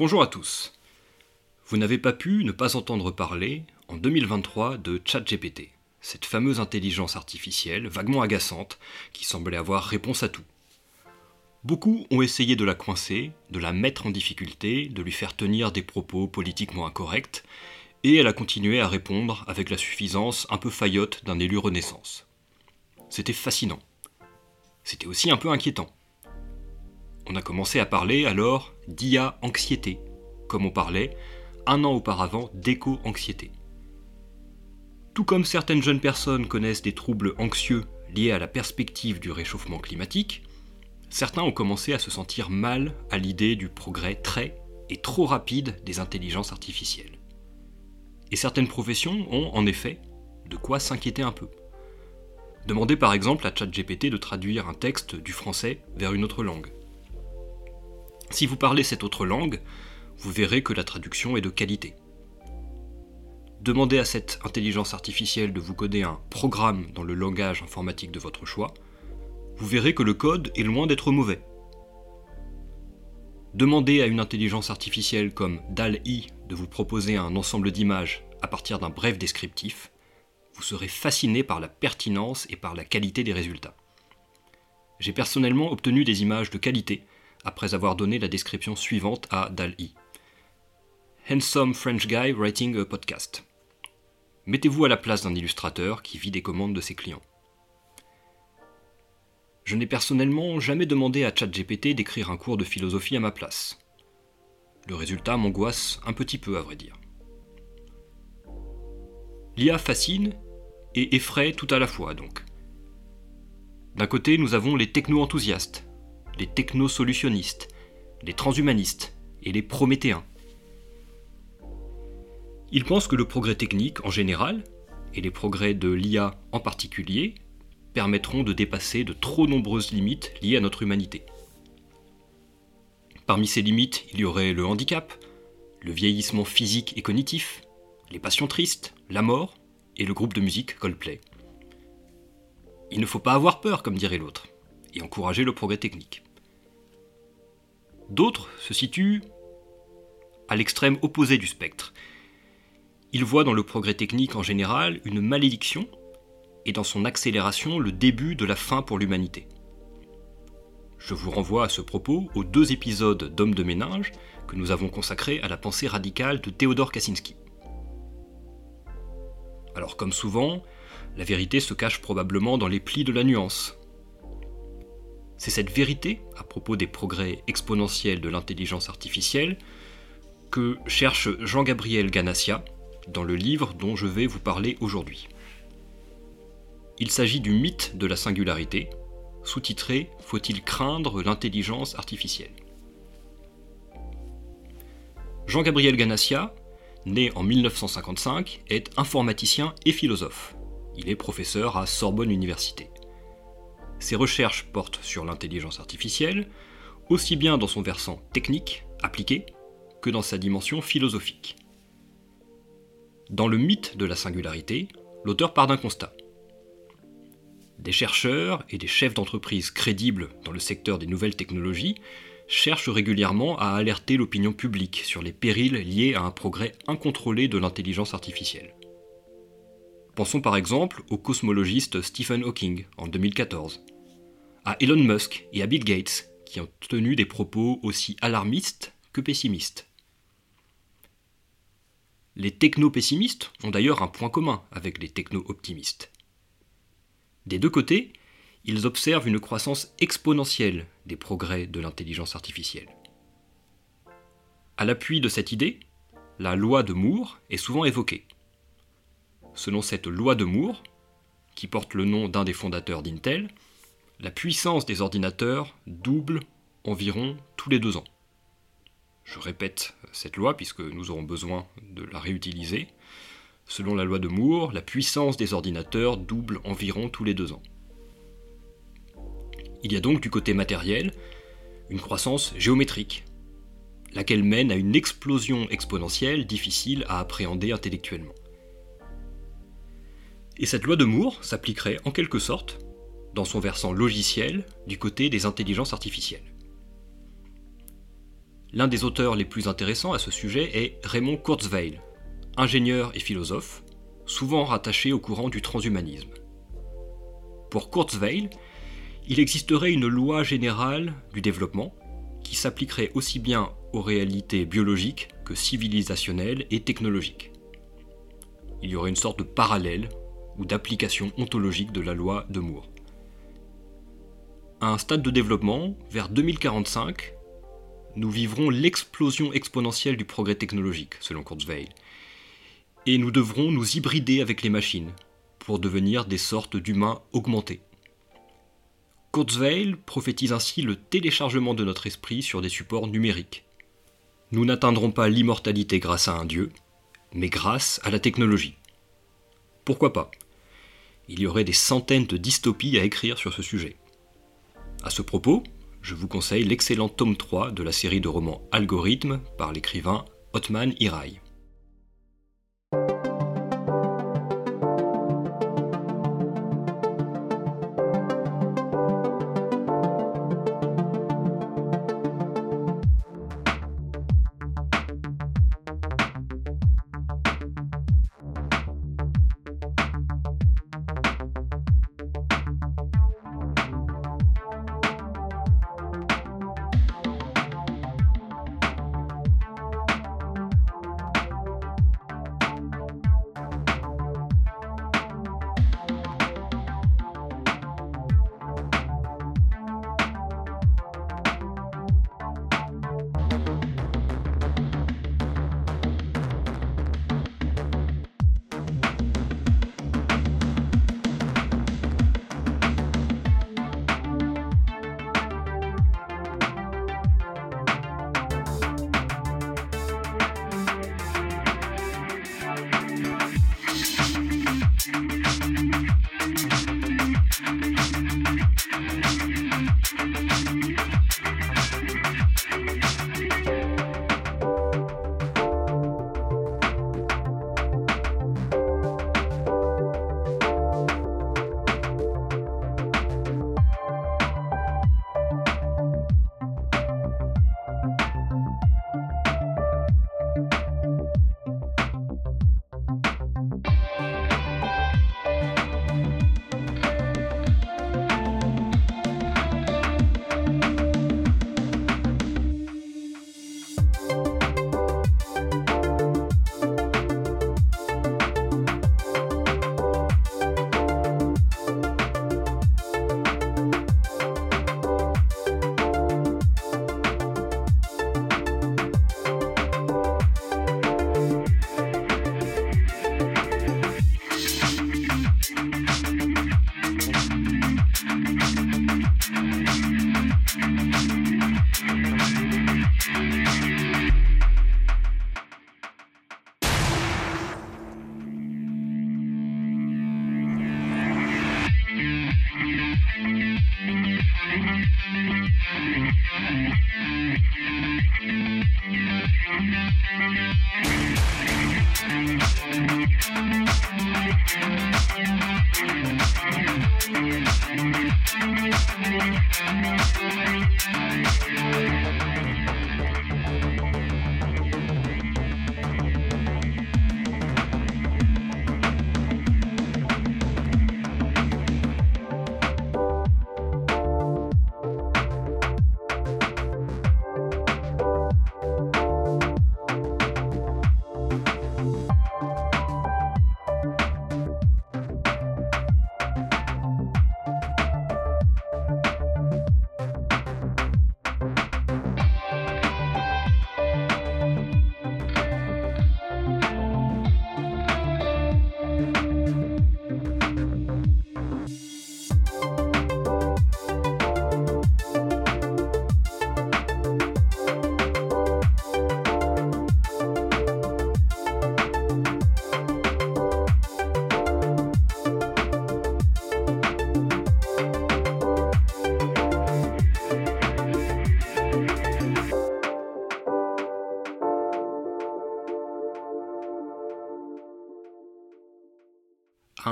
Bonjour à tous. Vous n'avez pas pu ne pas entendre parler, en 2023, de ChatGPT, cette fameuse intelligence artificielle vaguement agaçante qui semblait avoir réponse à tout. Beaucoup ont essayé de la coincer, de la mettre en difficulté, de lui faire tenir des propos politiquement incorrects, et elle a continué à répondre avec la suffisance un peu faillotte d'un élu Renaissance. C'était fascinant. C'était aussi un peu inquiétant. On a commencé à parler alors d'IA-anxiété, comme on parlait un an auparavant d'éco-anxiété. Tout comme certaines jeunes personnes connaissent des troubles anxieux liés à la perspective du réchauffement climatique, certains ont commencé à se sentir mal à l'idée du progrès très et trop rapide des intelligences artificielles. Et certaines professions ont, en effet, de quoi s'inquiéter un peu. Demandez par exemple à ChatGPT de traduire un texte du français vers une autre langue. Si vous parlez cette autre langue, vous verrez que la traduction est de qualité. Demandez à cette intelligence artificielle de vous coder un programme dans le langage informatique de votre choix, vous verrez que le code est loin d'être mauvais. Demandez à une intelligence artificielle comme DAL-I de vous proposer un ensemble d'images à partir d'un bref descriptif, vous serez fasciné par la pertinence et par la qualité des résultats. J'ai personnellement obtenu des images de qualité après avoir donné la description suivante à DAL-I. Handsome French guy writing a podcast. Mettez-vous à la place d'un illustrateur qui vit des commandes de ses clients. Je n'ai personnellement jamais demandé à ChatGPT d'écrire un cours de philosophie à ma place. Le résultat m'angoisse un petit peu à vrai dire. L'IA fascine et effraie tout à la fois donc. D'un côté, nous avons les techno-enthousiastes, les techno-solutionnistes, les transhumanistes et les prométhéens. Ils pensent que le progrès technique en général, et les progrès de l'IA en particulier, permettront de dépasser de trop nombreuses limites liées à notre humanité. Parmi ces limites, il y aurait le handicap, le vieillissement physique et cognitif, les passions tristes, la mort et le groupe de musique Coldplay. Il ne faut pas avoir peur, comme dirait l'autre, et encourager le progrès technique. D'autres se situent à l'extrême opposé du spectre. Ils voient dans le progrès technique en général une malédiction et dans son accélération le début de la fin pour l'humanité. Je vous renvoie à ce propos aux deux épisodes d'Homme de ménage que nous avons consacrés à la pensée radicale de Théodore Kaczynski. Alors comme souvent, la vérité se cache probablement dans les plis de la nuance. C'est cette vérité, à propos des progrès exponentiels de l'intelligence artificielle, que cherche Jean-Gabriel Ganassia dans le livre dont je vais vous parler aujourd'hui. Il s'agit du mythe de la singularité, sous-titré Faut-il craindre l'intelligence artificielle? Jean-Gabriel Ganassia, né en 1955, est informaticien et philosophe. Il est professeur à Sorbonne Université. Ses recherches portent sur l'intelligence artificielle, aussi bien dans son versant technique, appliqué, que dans sa dimension philosophique. Dans le mythe de la singularité, l'auteur part d'un constat. Des chercheurs et des chefs d'entreprise crédibles dans le secteur des nouvelles technologies cherchent régulièrement à alerter l'opinion publique sur les périls liés à un progrès incontrôlé de l'intelligence artificielle. Pensons par exemple au cosmologiste Stephen Hawking en 2014, à Elon Musk et à Bill Gates qui ont tenu des propos aussi alarmistes que pessimistes. Les techno-pessimistes ont d'ailleurs un point commun avec les techno-optimistes. Des deux côtés, ils observent une croissance exponentielle des progrès de l'intelligence artificielle. À l'appui de cette idée, la loi de Moore est souvent évoquée. Selon cette loi de Moore, qui porte le nom d'un des fondateurs d'Intel, la puissance des ordinateurs double environ tous les deux ans. Je répète cette loi puisque nous aurons besoin de la réutiliser. Selon la loi de Moore, la puissance des ordinateurs double environ tous les deux ans. Il y a donc du côté matériel une croissance géométrique, laquelle mène à une explosion exponentielle difficile à appréhender intellectuellement. Et cette loi de Moore s'appliquerait en quelque sorte, dans son versant logiciel, du côté des intelligences artificielles. L'un des auteurs les plus intéressants à ce sujet est Raymond Kurzweil, ingénieur et philosophe, souvent rattaché au courant du transhumanisme. Pour Kurzweil, il existerait une loi générale du développement qui s'appliquerait aussi bien aux réalités biologiques que civilisationnelles et technologiques. Il y aurait une sorte de parallèle ou d'application ontologique de la loi de Moore. À un stade de développement, vers 2045, nous vivrons l'explosion exponentielle du progrès technologique, selon Kurzweil, et nous devrons nous hybrider avec les machines pour devenir des sortes d'humains augmentés. Kurzweil prophétise ainsi le téléchargement de notre esprit sur des supports numériques. Nous n'atteindrons pas l'immortalité grâce à un dieu, mais grâce à la technologie. Pourquoi pas? Il y aurait des centaines de dystopies à écrire sur ce sujet. À ce propos, je vous conseille l'excellent tome 3 de la série de romans Algorithme par l'écrivain Otman Hirai.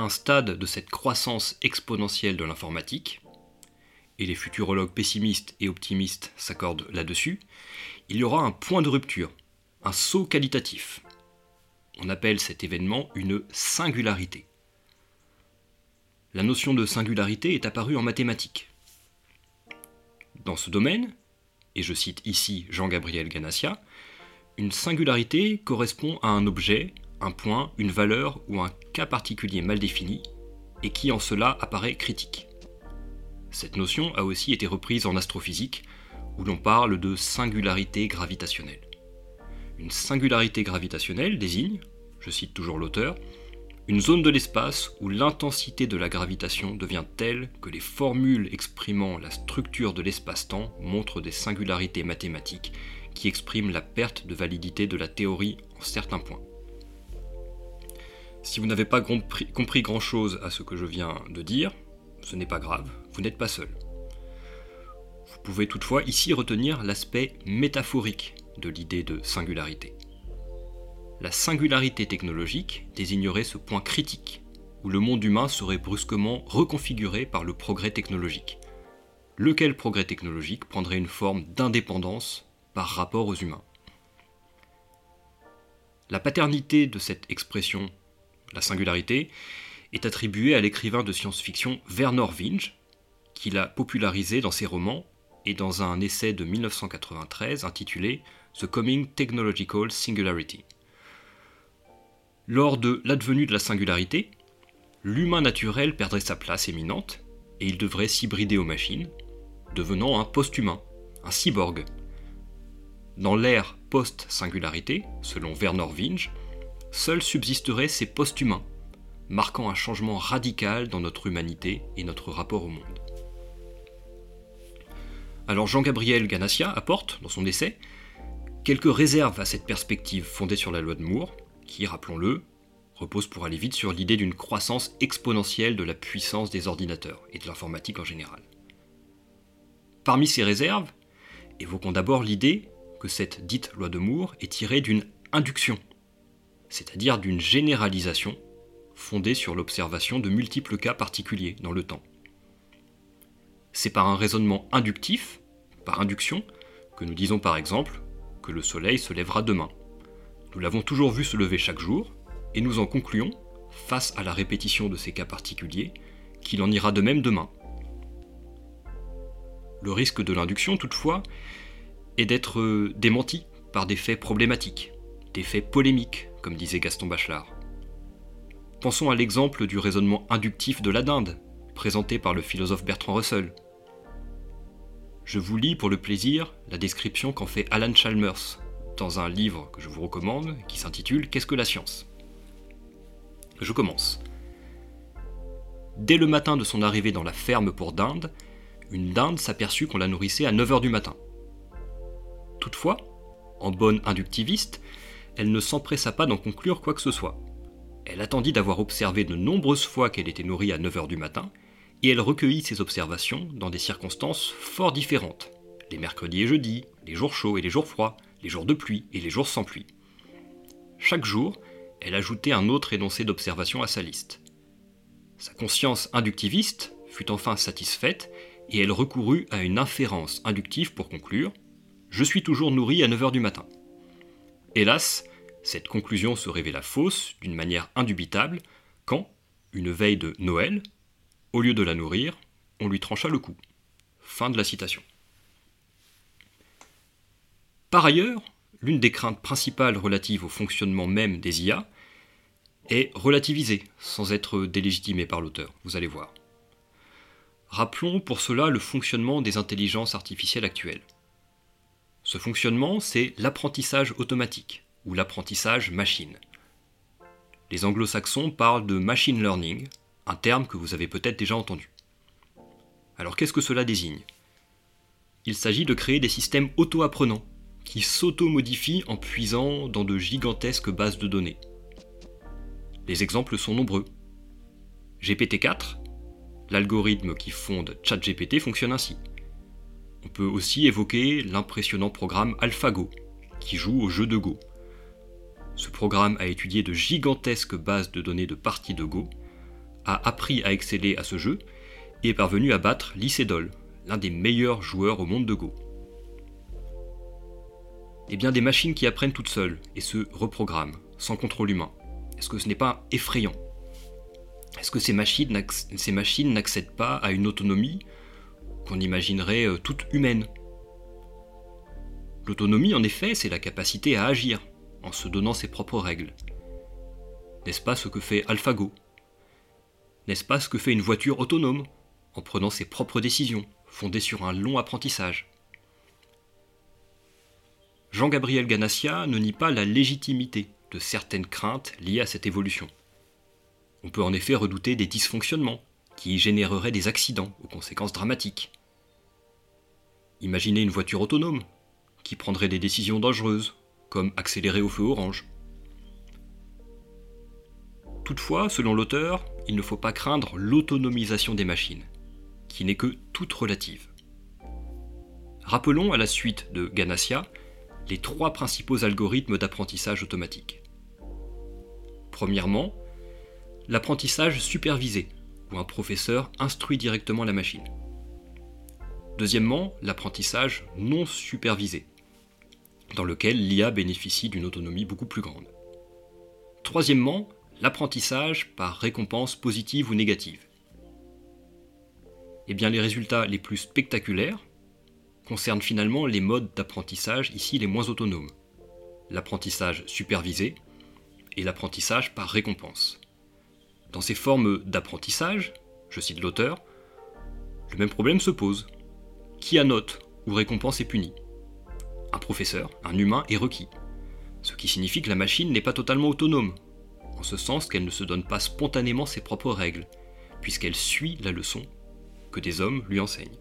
Stade de cette croissance exponentielle de l'informatique, et les futurologues pessimistes et optimistes s'accordent là-dessus, il y aura un point de rupture, un saut qualitatif. On appelle cet événement une singularité. La notion de singularité est apparue en mathématiques. Dans ce domaine, et je cite ici Jean-Gabriel Ganassia, une singularité correspond à un objet, un point, une valeur ou un cas particulier mal défini, et qui en cela apparaît critique. Cette notion a aussi été reprise en astrophysique, où l'on parle de singularité gravitationnelle. Une singularité gravitationnelle désigne, je cite toujours l'auteur, une zone de l'espace où l'intensité de la gravitation devient telle que les formules exprimant la structure de l'espace-temps montrent des singularités mathématiques qui expriment la perte de validité de la théorie en certains points. Si vous n'avez pas compris grand-chose à ce que je viens de dire, ce n'est pas grave, vous n'êtes pas seul. Vous pouvez toutefois ici retenir l'aspect métaphorique de l'idée de singularité. La singularité technologique désignerait ce point critique où le monde humain serait brusquement reconfiguré par le progrès technologique. Lequel progrès technologique prendrait une forme d'indépendance par rapport aux humains? La paternité de cette expression, la singularité, est attribuée à l'écrivain de science-fiction Werner Winge, qui l'a popularisé dans ses romans et dans un essai de 1993 intitulé The Coming Technological Singularity. Lors de l'advenue de la singularité, l'humain naturel perdrait sa place éminente et il devrait s'hybrider aux machines, devenant un post-humain, un cyborg. Dans l'ère post-singularité, selon Werner Winge, seuls subsisteraient ces post-humains, marquant un changement radical dans notre humanité et notre rapport au monde. Alors Jean-Gabriel Ganassia apporte, dans son essai, quelques réserves à cette perspective fondée sur la loi de Moore, qui, rappelons-le, repose pour aller vite sur l'idée d'une croissance exponentielle de la puissance des ordinateurs et de l'informatique en général. Parmi ces réserves, évoquons d'abord l'idée que cette dite loi de Moore est tirée d'une induction, c'est-à-dire d'une généralisation fondée sur l'observation de multiples cas particuliers dans le temps. C'est par un raisonnement inductif, par induction, que nous disons par exemple que le Soleil se lèvera demain, nous l'avons toujours vu se lever chaque jour, et nous en concluons, face à la répétition de ces cas particuliers, qu'il en ira de même demain. Le risque de l'induction, toutefois, est d'être démenti par des faits problématiques, des faits polémiques, comme disait Gaston Bachelard. Pensons à l'exemple du raisonnement inductif de la dinde, présenté par le philosophe Bertrand Russell. Je vous lis pour le plaisir la description qu'en fait Alan Chalmers dans un livre que je vous recommande qui s'intitule Qu'est-ce que la science? Je commence. Dès le matin de son arrivée dans la ferme pour dinde, une dinde s'aperçut qu'on la nourrissait à 9h du matin. Toutefois, en bonne inductiviste, elle ne s'empressa pas d'en conclure quoi que ce soit. Elle attendit d'avoir observé de nombreuses fois qu'elle était nourrie à 9h du matin, et elle recueillit ses observations dans des circonstances fort différentes, les mercredis et jeudis, les jours chauds et les jours froids, les jours de pluie et les jours sans pluie. Chaque jour, elle ajoutait un autre énoncé d'observation à sa liste. Sa conscience inductiviste fut enfin satisfaite et elle recourut à une inférence inductive pour conclure Je suis toujours nourrie à 9h du matin. Hélas, cette conclusion se révéla fausse d'une manière indubitable quand, une veille de Noël, au lieu de la nourrir, on lui trancha le cou. Fin de la citation. Par ailleurs, l'une des craintes principales relatives au fonctionnement même des IA est relativisée, sans être délégitimée par l'auteur, vous allez voir. Rappelons pour cela le fonctionnement des intelligences artificielles actuelles. Ce fonctionnement, c'est l'apprentissage automatique, ou l'apprentissage machine. Les anglo-saxons parlent de machine learning, un terme que vous avez peut-être déjà entendu. Alors qu'est-ce que cela désigne? Il s'agit de créer des systèmes auto-apprenants, qui s'auto-modifie en puisant dans de gigantesques bases de données. Les exemples sont nombreux. GPT-4, l'algorithme qui fonde ChatGPT, fonctionne ainsi. On peut aussi évoquer l'impressionnant programme AlphaGo, qui joue au jeu de Go. Ce programme a étudié de gigantesques bases de données de parties de Go, a appris à exceller à ce jeu et est parvenu à battre Lycédol, l'un des meilleurs joueurs au monde de Go. Eh bien, des machines qui apprennent toutes seules et se reprogramment, sans contrôle humain. Est-ce que ce n'est pas effrayant? Est-ce que ces machines n'accèdent pas à une autonomie qu'on imaginerait euh, toute humaine L'autonomie, en effet, c'est la capacité à agir en se donnant ses propres règles. N'est-ce pas ce que fait AlphaGo? N'est-ce pas ce que fait une voiture autonome en prenant ses propres décisions, fondées sur un long apprentissage? Jean-Gabriel Ganassia ne nie pas la légitimité de certaines craintes liées à cette évolution. On peut en effet redouter des dysfonctionnements qui généreraient des accidents aux conséquences dramatiques. Imaginez une voiture autonome qui prendrait des décisions dangereuses, comme accélérer au feu orange. Toutefois, selon l'auteur, il ne faut pas craindre l'autonomisation des machines, qui n'est que toute relative. Rappelons à la suite de Ganassia les trois principaux algorithmes d'apprentissage automatique. Premièrement, l'apprentissage supervisé, où un professeur instruit directement la machine. Deuxièmement, l'apprentissage non supervisé, dans lequel l'IA bénéficie d'une autonomie beaucoup plus grande. Troisièmement, l'apprentissage par récompense positive ou négative. Eh les résultats les plus spectaculaires concernent finalement les modes d'apprentissage ici les moins autonomes. L'apprentissage supervisé et l'apprentissage par récompense. Dans ces formes d'apprentissage, je cite l'auteur, le même problème se pose. Qui annote ou récompense est puni Un professeur, un humain est requis. Ce qui signifie que la machine n'est pas totalement autonome, en ce sens qu'elle ne se donne pas spontanément ses propres règles, puisqu'elle suit la leçon que des hommes lui enseignent.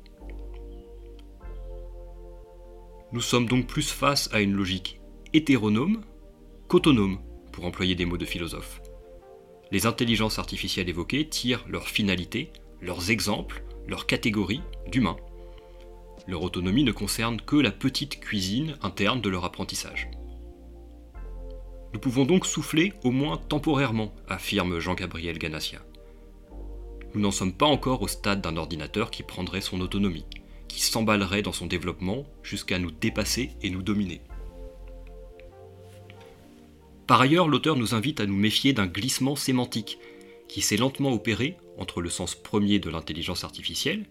Nous sommes donc plus face à une logique hétéronome qu'autonome, pour employer des mots de philosophe. Les intelligences artificielles évoquées tirent leur finalité, leurs exemples, leurs catégories d'humains. Leur autonomie ne concerne que la petite cuisine interne de leur apprentissage. Nous pouvons donc souffler au moins temporairement, affirme Jean-Gabriel Ganassia. Nous n'en sommes pas encore au stade d'un ordinateur qui prendrait son autonomie qui s'emballerait dans son développement jusqu'à nous dépasser et nous dominer. Par ailleurs, l'auteur nous invite à nous méfier d'un glissement sémantique qui s'est lentement opéré entre le sens premier de l'intelligence artificielle,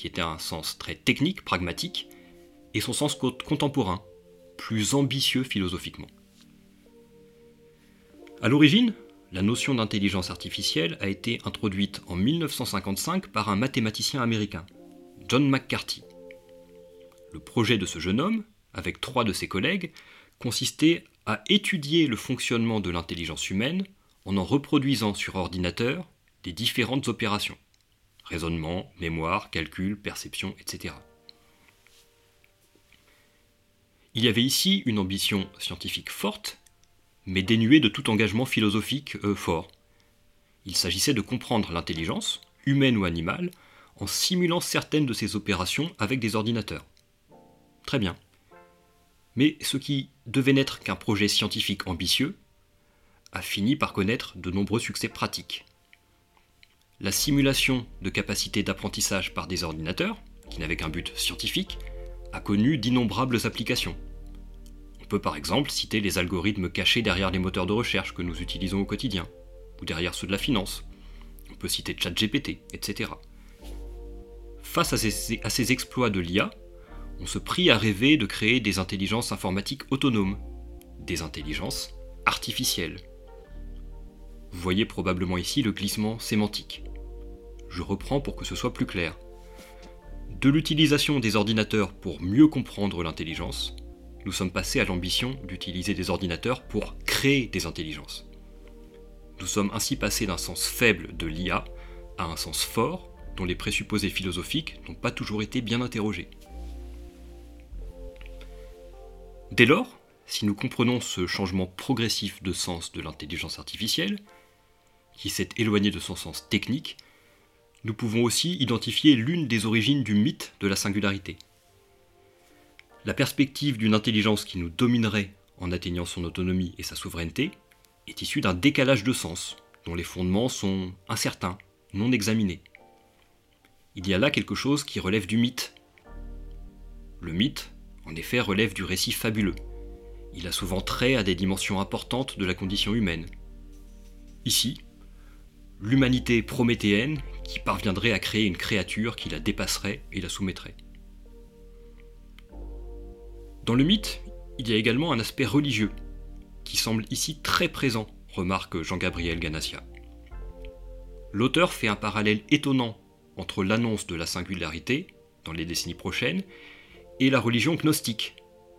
qui était un sens très technique, pragmatique, et son sens contemporain, plus ambitieux philosophiquement. À l'origine, la notion d'intelligence artificielle a été introduite en 1955 par un mathématicien américain, John McCarthy. Le projet de ce jeune homme, avec trois de ses collègues, consistait à étudier le fonctionnement de l'intelligence humaine en en reproduisant sur ordinateur des différentes opérations raisonnement, mémoire, calcul, perception, etc. Il y avait ici une ambition scientifique forte, mais dénuée de tout engagement philosophique euh, fort. Il s'agissait de comprendre l'intelligence, humaine ou animale, en simulant certaines de ces opérations avec des ordinateurs. Très bien. Mais ce qui devait n'être qu'un projet scientifique ambitieux a fini par connaître de nombreux succès pratiques. La simulation de capacités d'apprentissage par des ordinateurs, qui n'avaient qu'un but scientifique, a connu d'innombrables applications. On peut par exemple citer les algorithmes cachés derrière les moteurs de recherche que nous utilisons au quotidien, ou derrière ceux de la finance. On peut citer ChatGPT, etc. Face à ces, exploits de l'IA, on se prit à rêver de créer des intelligences informatiques autonomes, des intelligences artificielles. Vous voyez probablement ici le glissement sémantique. Je reprends pour que ce soit plus clair. De l'utilisation des ordinateurs pour mieux comprendre l'intelligence, nous sommes passés à l'ambition d'utiliser des ordinateurs pour créer des intelligences. Nous sommes ainsi passés d'un sens faible de l'IA à un sens fort dont les présupposés philosophiques n'ont pas toujours été bien interrogés. Dès lors, si nous comprenons ce changement progressif de sens de l'intelligence artificielle, qui s'est éloigné de son sens technique, nous pouvons aussi identifier l'une des origines du mythe de la singularité. La perspective d'une intelligence qui nous dominerait en atteignant son autonomie et sa souveraineté est issue d'un décalage de sens, dont les fondements sont incertains, non examinés. il y a là quelque chose qui relève du mythe. Le mythe, en effet, relève du récit fabuleux. Il a souvent trait à des dimensions importantes de la condition humaine. Ici, l'humanité prométhéenne qui parviendrait à créer une créature qui la dépasserait et la soumettrait. Dans le mythe, il y a également un aspect religieux, qui semble ici très présent, remarque Jean-Gabriel Ganassia. L'auteur fait un parallèle étonnant entre l'annonce de la singularité, dans les décennies prochaines, et la religion gnostique,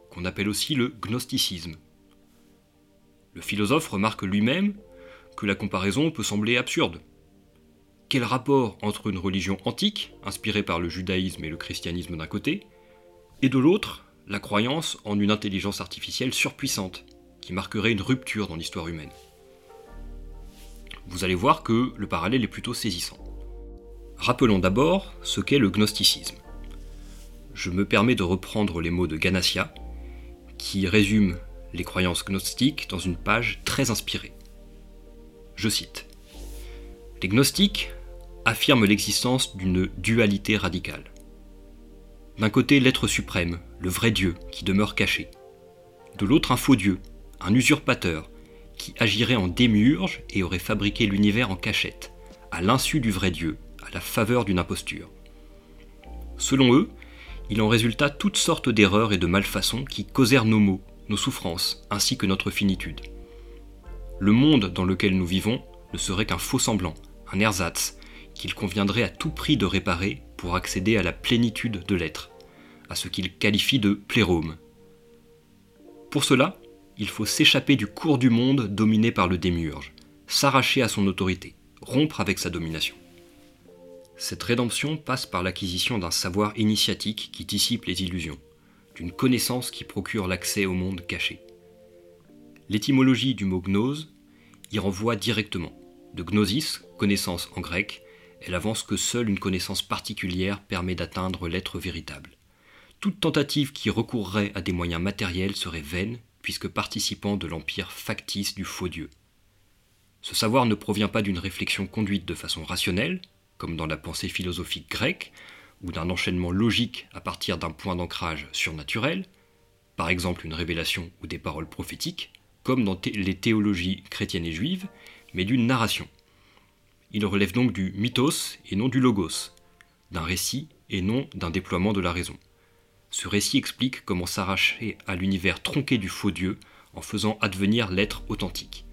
qu'on appelle aussi le gnosticisme. Le philosophe remarque lui-même que la comparaison peut sembler absurde. Quel rapport entre une religion antique, inspirée par le judaïsme et le christianisme d'un côté, et de l'autre, la croyance en une intelligence artificielle surpuissante, qui marquerait une rupture dans l'histoire humaine? Vous allez voir que le parallèle est plutôt saisissant. Rappelons d'abord ce qu'est le gnosticisme. Je me permets de reprendre les mots de Ganassia, qui résume les croyances gnostiques dans une page très inspirée. Je cite Les gnostiques affirment l'existence d'une dualité radicale. D'un côté, l'être suprême, le vrai Dieu, qui demeure caché. De l'autre, un faux Dieu, un usurpateur, qui agirait en démiurge et aurait fabriqué l'univers en cachette, à l'insu du vrai Dieu, à la faveur d'une imposture. Selon eux, il en résulta toutes sortes d'erreurs et de malfaçons qui causèrent nos maux, nos souffrances, ainsi que notre finitude le monde dans lequel nous vivons ne serait qu'un faux semblant, un ersatz, qu'il conviendrait à tout prix de réparer pour accéder à la plénitude de l'être, à ce qu'il qualifie de plérome. Pour cela, il faut s'échapper du cours du monde dominé par le démiurge, s'arracher à son autorité, rompre avec sa domination. Cette rédemption passe par l'acquisition d'un savoir initiatique qui dissipe les illusions, d'une connaissance qui procure l'accès au monde caché. L'étymologie du mot gnose y renvoie directement. De gnosis, connaissance en grec, elle avance que seule une connaissance particulière permet d'atteindre l'être véritable. Toute tentative qui recourrait à des moyens matériels serait vaine, puisque participant de l'empire factice du faux Dieu. Ce savoir ne provient pas d'une réflexion conduite de façon rationnelle, comme dans la pensée philosophique grecque, ou d'un enchaînement logique à partir d'un point d'ancrage surnaturel, par exemple une révélation ou des paroles prophétiques, comme dans les théologies chrétiennes et juives, mais d'une narration. Il relève donc du mythos et non du logos, d'un récit et non d'un déploiement de la raison. Ce récit explique comment s'arracher à l'univers tronqué du faux Dieu en faisant advenir l'être authentique.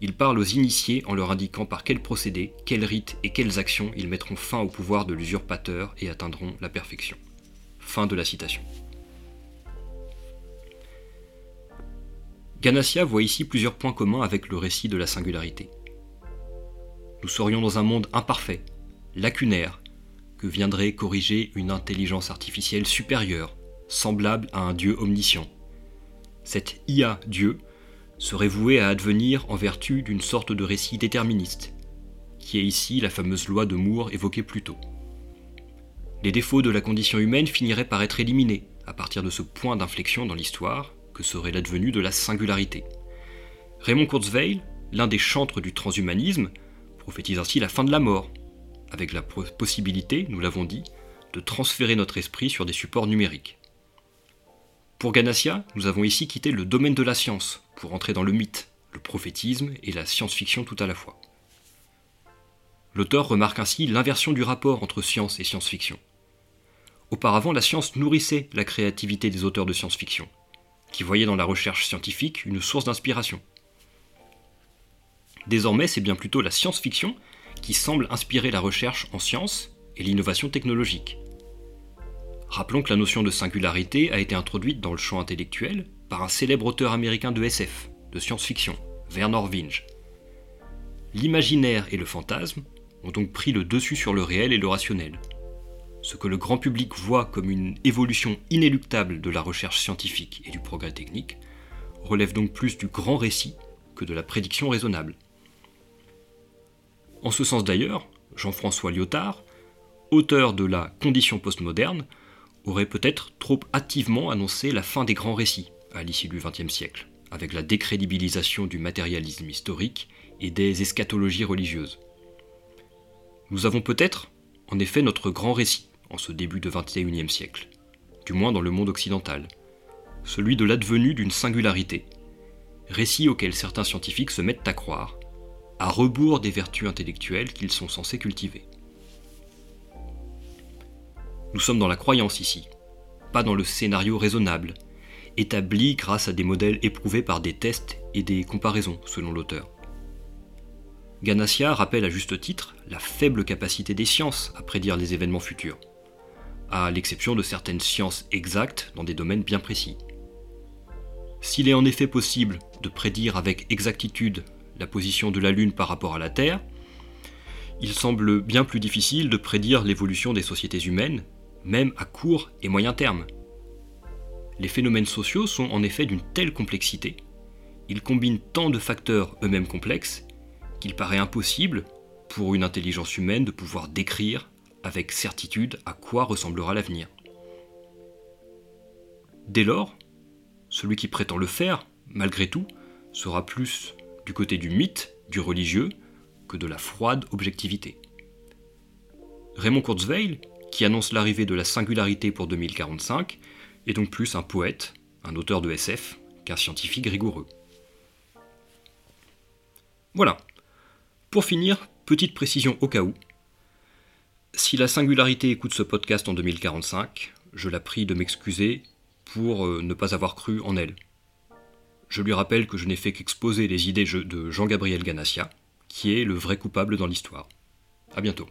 Il parle aux initiés en leur indiquant par quels procédés, quels rites et quelles actions ils mettront fin au pouvoir de l'usurpateur et atteindront la perfection. Fin de la citation. Ganassia voit ici plusieurs points communs avec le récit de la singularité. Nous serions dans un monde imparfait, lacunaire, que viendrait corriger une intelligence artificielle supérieure, semblable à un Dieu omniscient. Cette IA Dieu serait vouée à advenir en vertu d'une sorte de récit déterministe, qui est ici la fameuse loi de Moore évoquée plus tôt. Les défauts de la condition humaine finiraient par être éliminés à partir de ce point d'inflexion dans l'histoire serait l'advenue de la singularité. Raymond Kurzweil, l'un des chantres du transhumanisme, prophétise ainsi la fin de la mort, avec la possibilité, nous l'avons dit, de transférer notre esprit sur des supports numériques. Pour Ganassia, nous avons ici quitté le domaine de la science pour entrer dans le mythe, le prophétisme et la science-fiction tout à la fois. L'auteur remarque ainsi l'inversion du rapport entre science et science-fiction. Auparavant, la science nourrissait la créativité des auteurs de science-fiction qui voyait dans la recherche scientifique une source d'inspiration. Désormais, c'est bien plutôt la science-fiction qui semble inspirer la recherche en sciences et l'innovation technologique. Rappelons que la notion de singularité a été introduite dans le champ intellectuel par un célèbre auteur américain de SF, de science-fiction, Werner Winge. L'imaginaire et le fantasme ont donc pris le dessus sur le réel et le rationnel, ce que le grand public voit comme une évolution inéluctable de la recherche scientifique et du progrès technique, relève donc plus du grand récit que de la prédiction raisonnable. En ce sens d'ailleurs, Jean-François Lyotard, auteur de La condition postmoderne, aurait peut-être trop hâtivement annoncé la fin des grands récits à l'issue du XXe siècle, avec la décrédibilisation du matérialisme historique et des eschatologies religieuses. Nous avons peut-être, en effet notre grand récit en ce début de XXIe siècle, du moins dans le monde occidental, celui de l'advenue d'une singularité, récit auquel certains scientifiques se mettent à croire, à rebours des vertus intellectuelles qu'ils sont censés cultiver. Nous sommes dans la croyance ici, pas dans le scénario raisonnable, établi grâce à des modèles éprouvés par des tests et des comparaisons, selon l'auteur. Ganassia rappelle à juste titre la faible capacité des sciences à prédire les événements futurs, à l'exception de certaines sciences exactes dans des domaines bien précis. S'il est en effet possible de prédire avec exactitude la position de la Lune par rapport à la Terre, il semble bien plus difficile de prédire l'évolution des sociétés humaines, même à court et moyen terme. Les phénomènes sociaux sont en effet d'une telle complexité, ils combinent tant de facteurs eux-mêmes complexes, qu'il paraît impossible pour une intelligence humaine de pouvoir décrire avec certitude à quoi ressemblera l'avenir. Dès lors, celui qui prétend le faire, malgré tout, sera plus du côté du mythe, du religieux, que de la froide objectivité. Raymond Kurzweil, qui annonce l'arrivée de la singularité pour 2045, est donc plus un poète, un auteur de SF, qu'un scientifique rigoureux. Voilà. Pour finir, petite précision au cas où. Si la singularité écoute ce podcast en 2045, je la prie de m'excuser pour euh, ne pas avoir cru en elle. Je lui rappelle que je n'ai fait qu'exposer les idées de Jean-Gabriel Ganassia, qui est le vrai coupable dans l'histoire. A bientôt.